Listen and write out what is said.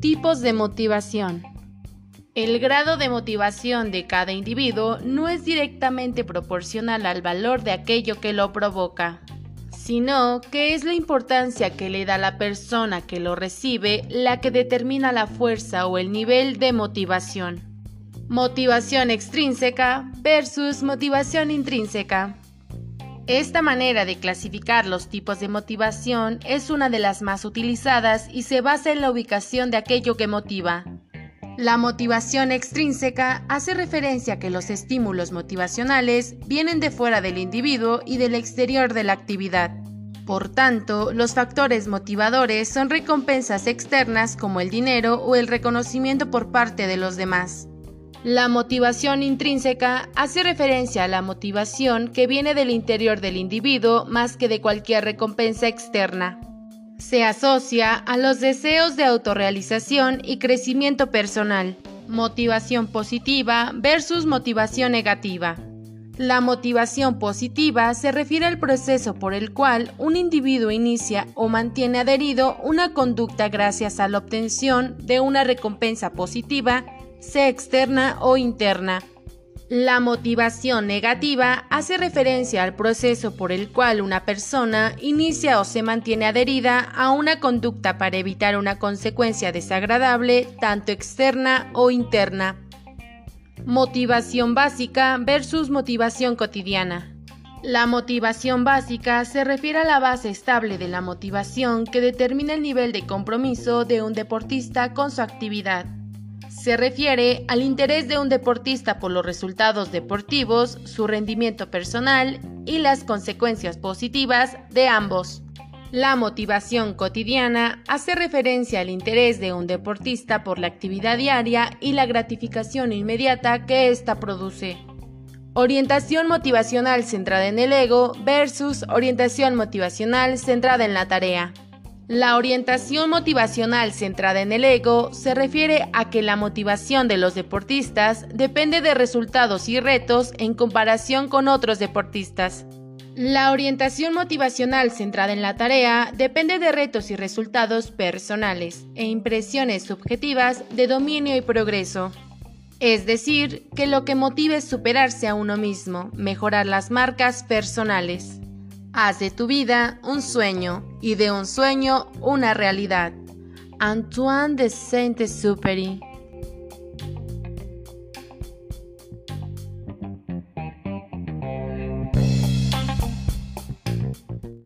Tipos de motivación. El grado de motivación de cada individuo no es directamente proporcional al valor de aquello que lo provoca, sino que es la importancia que le da la persona que lo recibe la que determina la fuerza o el nivel de motivación. Motivación extrínseca versus motivación intrínseca. Esta manera de clasificar los tipos de motivación es una de las más utilizadas y se basa en la ubicación de aquello que motiva. La motivación extrínseca hace referencia a que los estímulos motivacionales vienen de fuera del individuo y del exterior de la actividad. Por tanto, los factores motivadores son recompensas externas como el dinero o el reconocimiento por parte de los demás. La motivación intrínseca hace referencia a la motivación que viene del interior del individuo más que de cualquier recompensa externa. Se asocia a los deseos de autorrealización y crecimiento personal. Motivación positiva versus motivación negativa. La motivación positiva se refiere al proceso por el cual un individuo inicia o mantiene adherido una conducta gracias a la obtención de una recompensa positiva sea externa o interna. La motivación negativa hace referencia al proceso por el cual una persona inicia o se mantiene adherida a una conducta para evitar una consecuencia desagradable, tanto externa o interna. Motivación básica versus motivación cotidiana. La motivación básica se refiere a la base estable de la motivación que determina el nivel de compromiso de un deportista con su actividad se refiere al interés de un deportista por los resultados deportivos, su rendimiento personal y las consecuencias positivas de ambos. La motivación cotidiana hace referencia al interés de un deportista por la actividad diaria y la gratificación inmediata que ésta produce. Orientación motivacional centrada en el ego versus orientación motivacional centrada en la tarea. La orientación motivacional centrada en el ego se refiere a que la motivación de los deportistas depende de resultados y retos en comparación con otros deportistas. La orientación motivacional centrada en la tarea depende de retos y resultados personales e impresiones subjetivas de dominio y progreso. Es decir, que lo que motiva es superarse a uno mismo, mejorar las marcas personales. Haz de tu vida un sueño y de un sueño una realidad. Antoine de Saint-Exupéry